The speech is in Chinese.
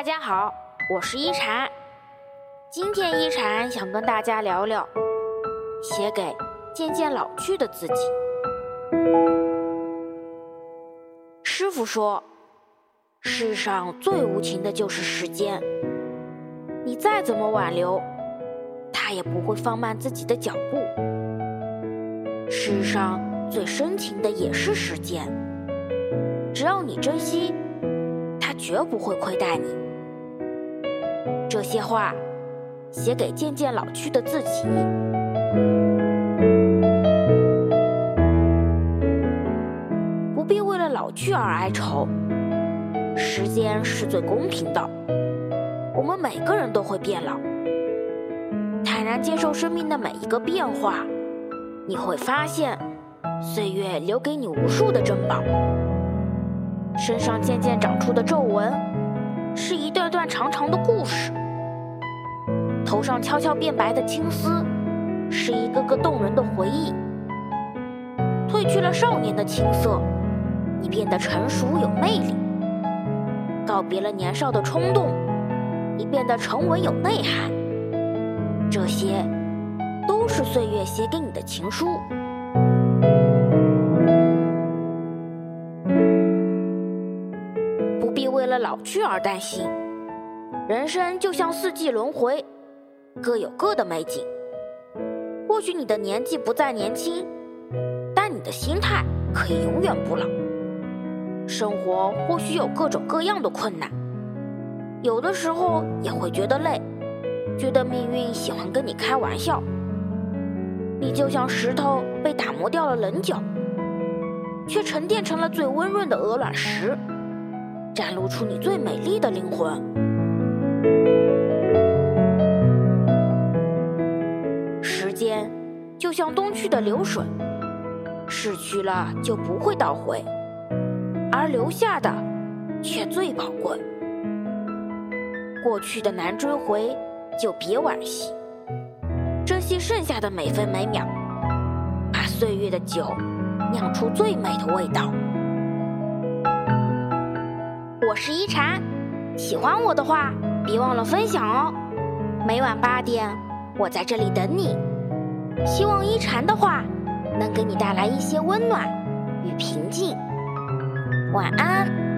大家好，我是一禅。今天一禅想跟大家聊聊写给渐渐老去的自己。师傅说，世上最无情的就是时间，你再怎么挽留，他也不会放慢自己的脚步。世上最深情的也是时间，只要你珍惜，他绝不会亏待你。这些话，写给渐渐老去的自己。不必为了老去而哀愁，时间是最公平的。我们每个人都会变老，坦然接受生命的每一个变化，你会发现，岁月留给你无数的珍宝。身上渐渐长出的皱纹，是一段段长长的故事。头上悄悄变白的青丝，是一个个动人的回忆。褪去了少年的青涩，你变得成熟有魅力；告别了年少的冲动，你变得沉稳有内涵。这些，都是岁月写给你的情书。不必为了老去而担心，人生就像四季轮回。各有各的美景。或许你的年纪不再年轻，但你的心态可以永远不老。生活或许有各种各样的困难，有的时候也会觉得累，觉得命运喜欢跟你开玩笑。你就像石头被打磨掉了棱角，却沉淀成了最温润的鹅卵石，展露出你最美丽的灵魂。间就像东去的流水，逝去了就不会倒回，而留下的却最宝贵。过去的难追回，就别惋惜，珍惜剩下的每分每秒，把岁月的酒酿出最美的味道。我是一禅，喜欢我的话，别忘了分享哦。每晚八点，我在这里等你。希望一禅的话能给你带来一些温暖与平静。晚安。